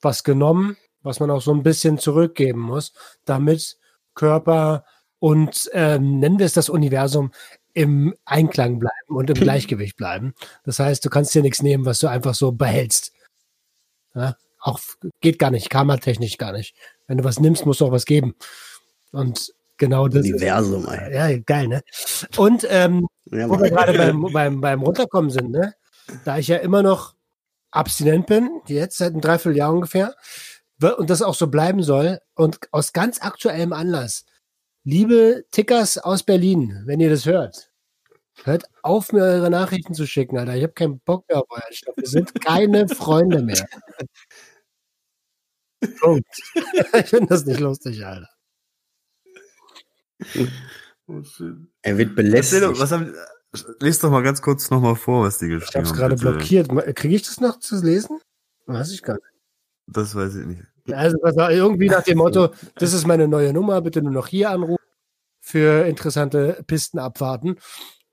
[SPEAKER 4] was genommen, was man auch so ein bisschen zurückgeben muss, damit Körper und ähm, nennen wir es das Universum im Einklang bleiben und im Gleichgewicht bleiben. Das heißt, du kannst dir nichts nehmen, was du einfach so behältst. Ja? Auch geht gar nicht, karmatechnisch gar nicht. Wenn du was nimmst, musst du auch was geben. Und genau das.
[SPEAKER 7] Universum,
[SPEAKER 4] ist,
[SPEAKER 7] ey.
[SPEAKER 4] ja, geil, ne? Und ähm,
[SPEAKER 7] Ja,
[SPEAKER 4] wo wir gerade beim, beim, beim Runterkommen sind, ne? Da ich ja immer noch abstinent bin, jetzt seit einem Dreivierteljahr ungefähr, und das auch so bleiben soll, und aus ganz aktuellem Anlass, liebe Tickers aus Berlin, wenn ihr das hört, hört auf, mir eure Nachrichten zu schicken, Alter. Ich habe keinen Bock mehr auf euren Stoff. Wir sind keine Freunde mehr. Punkt. ich finde das nicht lustig, Alter.
[SPEAKER 7] Er wird belästigt.
[SPEAKER 2] was haben, lest doch mal ganz kurz nochmal vor, was die
[SPEAKER 4] Ich
[SPEAKER 2] geschrieben
[SPEAKER 4] habe es
[SPEAKER 2] haben.
[SPEAKER 4] gerade blockiert. Kriege ich das noch zu lesen? Weiß ich gar nicht.
[SPEAKER 2] Das weiß ich nicht.
[SPEAKER 4] Also irgendwie nach dem Motto, das ist meine neue Nummer, bitte nur noch hier anrufen für interessante Pistenabfahrten.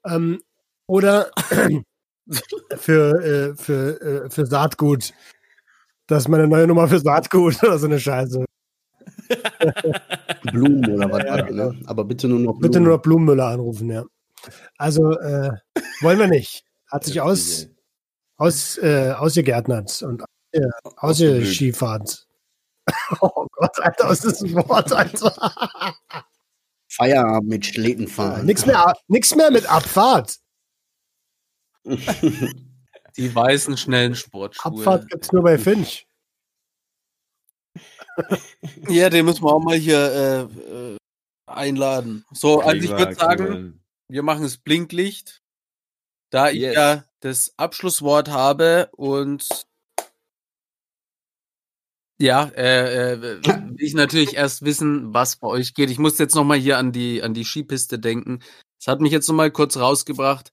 [SPEAKER 4] Ähm, oder für, äh, für, äh, für Saatgut. Das ist meine neue Nummer für Saatgut oder so eine Scheiße.
[SPEAKER 7] Blumen oder was
[SPEAKER 4] Ja,
[SPEAKER 7] war das, ne? Aber bitte nur noch Blumen.
[SPEAKER 4] Bitte nur noch Blumenmüller anrufen, ja. Also äh, wollen wir nicht. Hat sich aus, aus, äh, ausgegärtnert und äh, ausgeschiefert. Oh Gott, Alter, was ist das Wort, Alter?
[SPEAKER 7] Feierabend mit Schlitten fahren.
[SPEAKER 4] Nix mehr, nix mehr mit Abfahrt.
[SPEAKER 5] Die weißen, schnellen Sportschuhe.
[SPEAKER 4] Abfahrt gibt's nur bei Finch.
[SPEAKER 5] Ja, den müssen wir auch mal hier äh, äh, einladen. So, also ich würde sagen, wir machen es Blinklicht. Da ich
[SPEAKER 2] Yes.
[SPEAKER 5] ja das Abschlusswort habe und ja, äh, äh, will ich natürlich erst wissen, was bei euch geht. Ich muss jetzt noch mal hier an die an die Skipiste denken. Das hat mich jetzt noch mal kurz rausgebracht.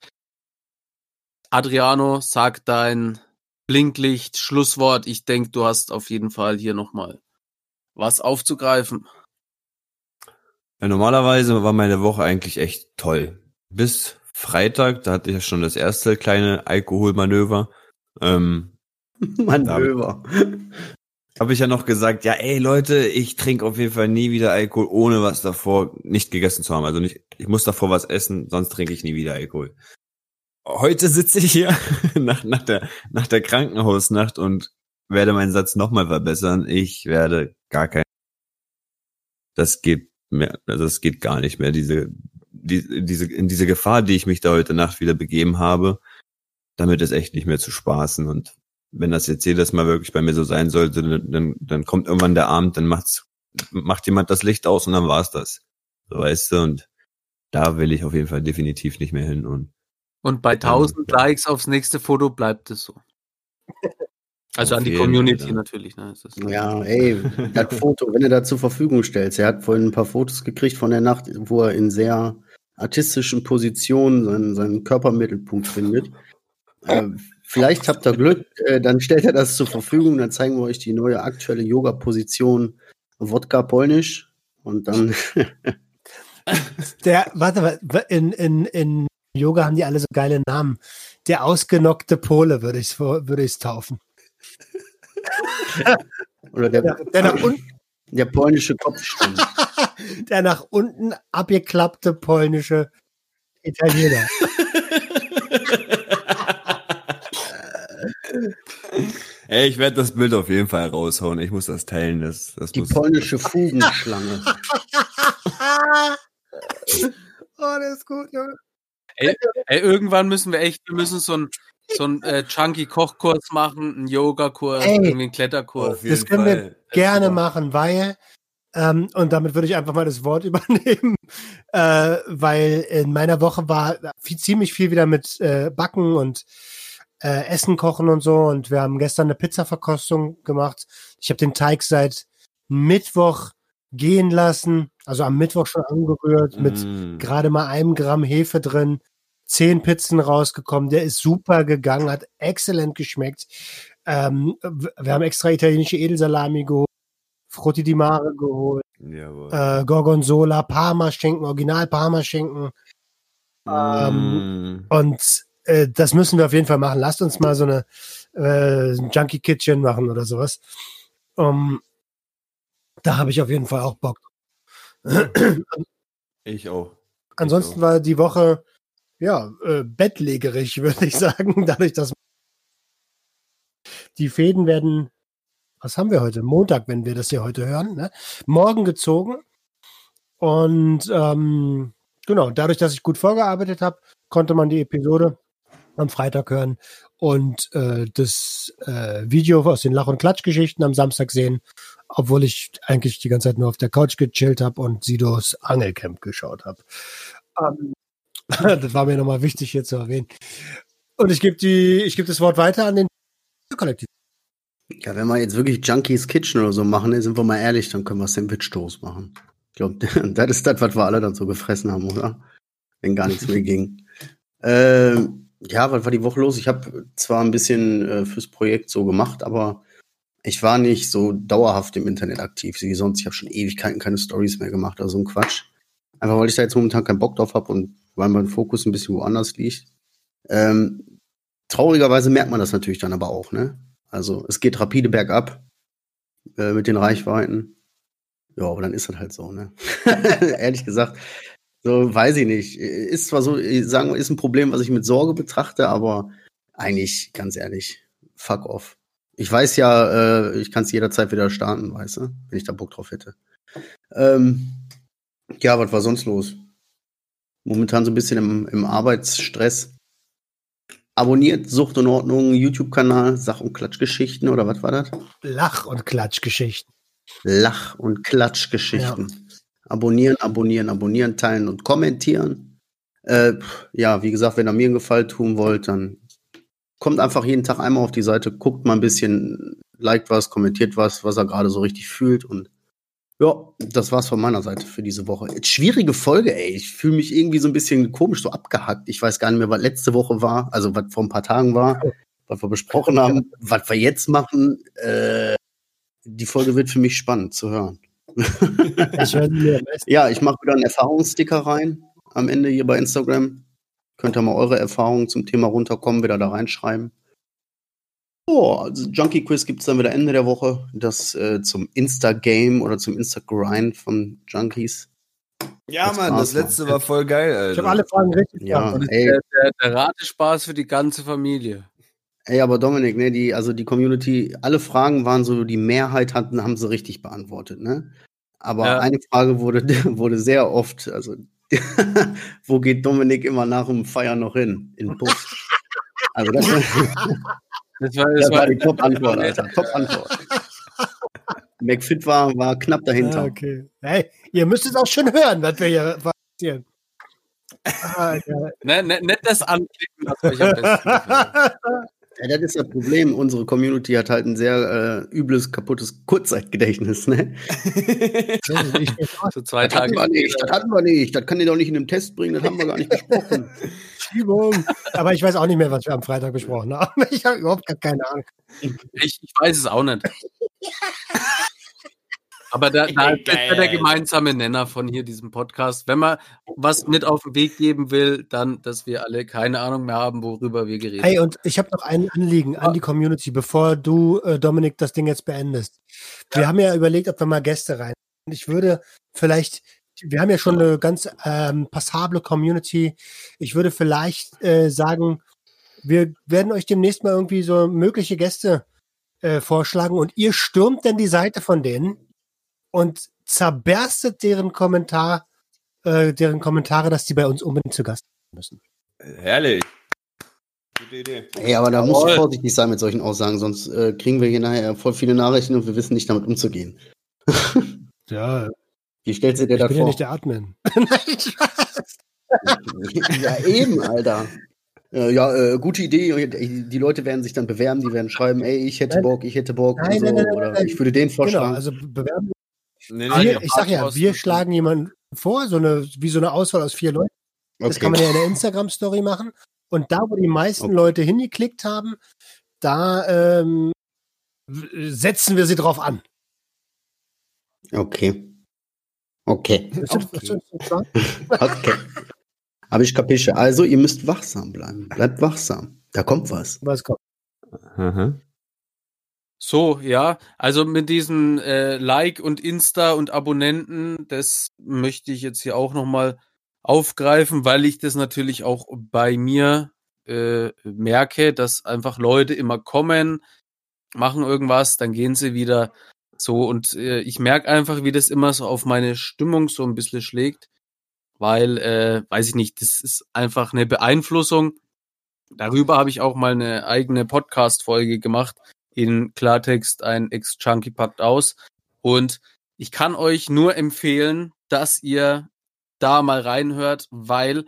[SPEAKER 5] Adriano, sag dein Blinklicht Schlusswort. Ich denke, du hast auf jeden Fall hier noch mal was aufzugreifen.
[SPEAKER 2] Ja, normalerweise war meine Woche eigentlich echt toll. Bis Freitag, da hatte ich ja schon das erste kleine Alkoholmanöver. Ähm,
[SPEAKER 7] Manöver.
[SPEAKER 2] habe ich ja noch gesagt, ja, ey Leute, ich trinke auf jeden Fall nie wieder Alkohol, ohne was davor nicht gegessen zu haben. Also nicht, ich muss davor was essen, sonst trinke ich nie wieder Alkohol. Heute sitze ich hier nach, nach, der, nach der Krankenhausnacht und werde meinen Satz nochmal verbessern. Ich werde gar kein. Das geht mehr, also das geht gar nicht mehr. Diese, die, diese, in diese Gefahr, die ich mich da heute Nacht wieder begeben habe, damit ist echt nicht mehr zu spaßen. Und wenn das jetzt jedes Mal wirklich bei mir so sein sollte, dann, dann, dann kommt irgendwann der Abend, dann macht's, macht jemand das Licht aus und dann war's das. So weißt du, und da will ich auf jeden Fall definitiv nicht mehr hin. Und
[SPEAKER 5] Und bei 1000
[SPEAKER 2] Ja.
[SPEAKER 5] Likes aufs nächste Foto bleibt es so. Also an die Community
[SPEAKER 2] Fall.
[SPEAKER 5] natürlich. Ne?
[SPEAKER 7] Ja, ey, das Foto, wenn du da zur Verfügung stellst. Er hat vorhin ein paar Fotos gekriegt von der Nacht, wo er in sehr artistischen Positionen seinen, seinen Körpermittelpunkt findet. Äh, vielleicht habt ihr Glück, äh, dann stellt er das zur Verfügung, dann zeigen wir euch die neue aktuelle Yoga-Position Wodka polnisch und dann
[SPEAKER 4] Der, warte, warte, in, in, in Yoga haben die alle so geile Namen. Der ausgenockte Pole würde ich es würde ich's taufen.
[SPEAKER 7] oder der,
[SPEAKER 4] Der, der, nach unten,
[SPEAKER 7] der polnische Kopfstand.
[SPEAKER 4] der nach unten abgeklappte polnische Italiener.
[SPEAKER 2] Ey, ich werde das Bild auf jeden Fall raushauen. Ich muss das teilen. Das, das
[SPEAKER 7] Die
[SPEAKER 2] muss,
[SPEAKER 7] polnische Fugenschlange.
[SPEAKER 4] Oh, der ist gut, Junge.
[SPEAKER 5] Ey, irgendwann müssen wir echt, wir müssen so einen so einen, äh, Chunky-Kochkurs machen, einen Yoga-Kurs,
[SPEAKER 4] Ey.
[SPEAKER 5] irgendwie einen Kletterkurs.
[SPEAKER 4] Das können wir
[SPEAKER 2] Fall.
[SPEAKER 4] gerne
[SPEAKER 2] Super.
[SPEAKER 4] machen, weil, ähm, und damit würde ich einfach mal das Wort übernehmen, äh, weil in meiner Woche war viel, ziemlich viel wieder mit äh, Backen und äh, Essen kochen und so. Und wir haben gestern eine Pizza-Verkostung gemacht. Ich habe den Teig seit Mittwoch gehen lassen, also am Mittwoch schon angerührt mit
[SPEAKER 2] Mm.
[SPEAKER 4] gerade mal einem Gramm Hefe drin, zehn Pizzen rausgekommen. Der ist super gegangen, hat exzellent geschmeckt. Ähm, wir haben extra italienische Edelsalami geholt, Frutti di Mare geholt, äh, Gorgonzola, Parmaschinken, Original Parmaschinken.
[SPEAKER 2] Mm.
[SPEAKER 4] Und äh, das müssen wir auf jeden Fall machen. Lasst uns mal so eine äh, Junkie Kitchen machen oder sowas. Um, da habe ich auf jeden Fall auch Bock.
[SPEAKER 2] Ich auch.
[SPEAKER 4] Ansonsten
[SPEAKER 2] auch.
[SPEAKER 4] war die Woche ja äh, bettlägerig, würde ich sagen, dadurch, dass die Fäden werden was haben wir heute? Montag, wenn wir das hier heute hören, ne? morgen gezogen. Und ähm, genau, dadurch, dass ich gut vorgearbeitet habe, konnte man die Episode am Freitag hören und äh, das äh, Video aus den Lach- und Klatschgeschichten am Samstag sehen, obwohl ich eigentlich die ganze Zeit nur auf der Couch gechillt habe und Sidos Angelcamp geschaut habe. Ähm, das war mir nochmal wichtig hier zu erwähnen. Und ich gebe die, ich gebe das Wort weiter an den Kollektiv.
[SPEAKER 7] Ja, wenn wir jetzt wirklich Junkies Kitchen oder so machen, sind wir mal ehrlich, dann können wir Sandwich Toast machen. Ich glaube, das ist das, was wir alle dann so gefressen haben, oder? Wenn gar nichts mehr ging. Ähm, ja, was war die Woche los? Ich habe zwar ein bisschen äh, fürs Projekt so gemacht, aber ich war nicht so dauerhaft im Internet aktiv wie sonst. Ich habe schon Ewigkeiten keine Stories mehr gemacht, also so ein Quatsch. Einfach weil ich da jetzt momentan keinen Bock drauf habe und weil mein Fokus ein bisschen woanders liegt. Ähm, traurigerweise merkt man das natürlich dann aber auch, ne? Also es geht rapide bergab äh, mit den Reichweiten. Ja, aber dann ist das halt so, ne? Ehrlich gesagt, so weiß ich nicht. Ist zwar so, ich sagen wir, ist ein Problem, was ich mit Sorge betrachte, aber eigentlich, ganz ehrlich, fuck off. Ich weiß ja, äh, ich kann es jederzeit wieder starten, weißt du, wenn ich da Bock drauf hätte. Ähm, ja, was war sonst los? Momentan so ein bisschen im, im Arbeitsstress. Abonniert Sucht und Ordnung, YouTube-Kanal, Sach- und Klatschgeschichten oder was war das?
[SPEAKER 4] Lach- und Klatschgeschichten.
[SPEAKER 7] Lach- und Klatschgeschichten. Abonnieren, abonnieren, abonnieren, teilen und kommentieren. Äh, ja, wie gesagt, wenn ihr mir einen Gefallen tun wollt, dann kommt einfach jeden Tag einmal auf die Seite, guckt mal ein bisschen, liked was, kommentiert was, was er gerade so richtig fühlt und ja, das war's von meiner Seite für diese Woche. Schwierige Folge, ey. Ich fühle mich irgendwie so ein bisschen komisch, so abgehackt. Ich weiß gar nicht mehr, was letzte Woche war, also was vor ein paar Tagen war, was wir besprochen haben, was wir jetzt machen. Äh, die Folge wird für mich spannend zu hören.
[SPEAKER 4] Ich.
[SPEAKER 7] Ja, ich mache wieder einen Erfahrungssticker rein am Ende hier bei Instagram. Könnt ihr mal eure Erfahrungen zum Thema runterkommen, wieder da reinschreiben. Oh, also Junkie Quiz gibt's dann wieder Ende der Woche. Das äh, zum Insta-Game oder zum Insta-Grind von Junkies.
[SPEAKER 2] Ja,
[SPEAKER 7] Das
[SPEAKER 2] Mann, das letzte war voll geil, Alter.
[SPEAKER 4] Ich habe alle Fragen richtig
[SPEAKER 7] Ja, ey,
[SPEAKER 5] Der, der, der Ratespaß für die ganze Familie.
[SPEAKER 7] ey, aber Dominik, ne, die, also die Community, alle Fragen waren so, die Mehrheit hatten, haben sie richtig beantwortet, ne? Aber
[SPEAKER 5] Ja.
[SPEAKER 7] eine Frage wurde, wurde sehr oft, also, wo geht Dominik immer nach dem Feiern noch hin? In Bus. Also das,
[SPEAKER 5] Das war,
[SPEAKER 7] Das
[SPEAKER 5] das
[SPEAKER 7] war die Top-Antwort, Alter. Top-Antwort. McFit war, war knapp dahinter.
[SPEAKER 4] Ah, okay. Hey, ihr müsst es auch schon hören, was wir hier passieren. Ah, ja.
[SPEAKER 5] ne, ne, nicht das anklicken, was euch am besten.
[SPEAKER 7] Ja, das ist das Problem. Unsere Community hat halt ein sehr äh, übles, kaputtes Kurzzeitgedächtnis. Ne?
[SPEAKER 5] So zwei
[SPEAKER 7] Das hatten
[SPEAKER 5] Tage.
[SPEAKER 7] wir nicht, das hatten wir nicht. Das kann ihr doch nicht in den Test bringen, das haben wir gar nicht besprochen.
[SPEAKER 4] Schiebung. Aber ich weiß auch nicht mehr, was wir am Freitag besprochen haben. Ich habe überhaupt gar keine Ahnung.
[SPEAKER 5] Ich, ich weiß es auch nicht. Aber da, da ist ja der gemeinsame Nenner von hier diesem Podcast. Wenn man was mit auf den Weg geben will, dann, dass wir alle keine Ahnung mehr haben, worüber wir geredet
[SPEAKER 4] Hey, und ich habe noch ein Anliegen an die Community, bevor du, äh, Dominik, das Ding jetzt beendest. Wir haben ja überlegt, ob wir mal Gäste rein. Und ich würde vielleicht, wir haben ja schon eine ganz ähm, passable Community. Ich würde vielleicht äh, sagen, wir werden euch demnächst mal irgendwie so mögliche Gäste äh, vorschlagen und ihr stürmt dann die Seite von denen und zerberstet deren Kommentar, äh, deren Kommentare, dass die bei uns unbedingt zu Gast müssen.
[SPEAKER 2] Herrlich. Gute Idee.
[SPEAKER 7] Ey, aber da du
[SPEAKER 5] Jawohl.
[SPEAKER 7] vorsichtig sein mit solchen Aussagen, sonst äh, kriegen wir hier nachher voll viele Nachrichten und wir wissen nicht damit umzugehen.
[SPEAKER 4] Ja,
[SPEAKER 7] Wie stellst du dir
[SPEAKER 4] ich
[SPEAKER 7] das
[SPEAKER 4] bin ja
[SPEAKER 7] vor?
[SPEAKER 4] nicht der Admin. Nein, Spaß.
[SPEAKER 7] ja, eben, Alter. Ja, ja äh, gute Idee. Die Leute werden sich dann bewerben, die werden schreiben, ey, ich hätte
[SPEAKER 4] Nein.
[SPEAKER 7] Bock, ich hätte Bock
[SPEAKER 4] Nein,
[SPEAKER 7] und so.
[SPEAKER 4] nein, nein, nein,
[SPEAKER 7] oder ich würde den
[SPEAKER 4] Genau,
[SPEAKER 7] vorschlagen.
[SPEAKER 4] also bewerben
[SPEAKER 2] Nee,
[SPEAKER 5] Ah,
[SPEAKER 2] nee,
[SPEAKER 4] wir, ich sag ja, wir schlagen jemanden vor, so eine, wie so eine Auswahl aus vier Leuten. Das kann man ja in der Instagram-Story machen. Und da, wo die meisten
[SPEAKER 7] Okay.
[SPEAKER 4] Leute hingeklickt haben, da ähm, setzen wir sie drauf an.
[SPEAKER 7] Okay. Okay.
[SPEAKER 4] Klar?
[SPEAKER 7] Okay. Habe ich kapische. Also, ihr müsst wachsam bleiben. Bleibt wachsam. Da kommt was.
[SPEAKER 4] Was kommt?
[SPEAKER 2] Aha.
[SPEAKER 5] So, ja, also mit diesen äh, Like und Insta und Abonnenten, das möchte ich jetzt hier auch nochmal aufgreifen, weil ich das natürlich auch bei mir äh, merke, dass einfach Leute immer kommen, machen irgendwas, dann gehen sie wieder so und äh, ich merke einfach, wie das immer so auf meine Stimmung so ein bisschen schlägt, weil, äh, weiß ich nicht, das ist einfach eine Beeinflussung. Darüber habe ich auch mal eine eigene Podcast-Folge gemacht. In Klartext ein Ex-Chunky packt aus. Und ich kann euch nur empfehlen, dass ihr da mal reinhört, weil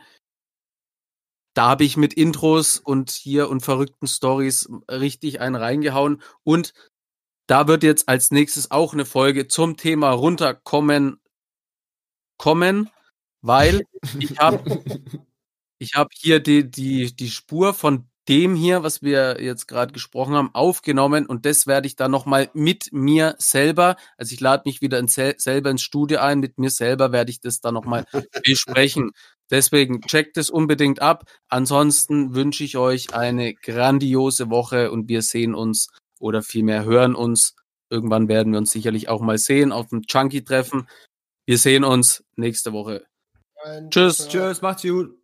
[SPEAKER 5] da habe ich mit Intros und hier und verrückten Stories richtig einen reingehauen. Und da wird jetzt als nächstes auch eine Folge zum Thema runterkommen kommen, weil ich habe ich habe hier die, die, die Spur von dem hier, was wir jetzt gerade gesprochen haben, aufgenommen und das werde ich dann nochmal mit mir selber, also ich lade mich wieder in sel selber ins Studio ein, mit mir selber werde ich das dann nochmal besprechen. Deswegen checkt es unbedingt ab. Ansonsten wünsche ich euch eine grandiose Woche und wir sehen uns oder vielmehr hören uns. Irgendwann werden wir uns sicherlich auch mal sehen auf dem Chunky-Treffen. Wir sehen uns nächste Woche. Tschüss.
[SPEAKER 2] Tschüss, macht's gut.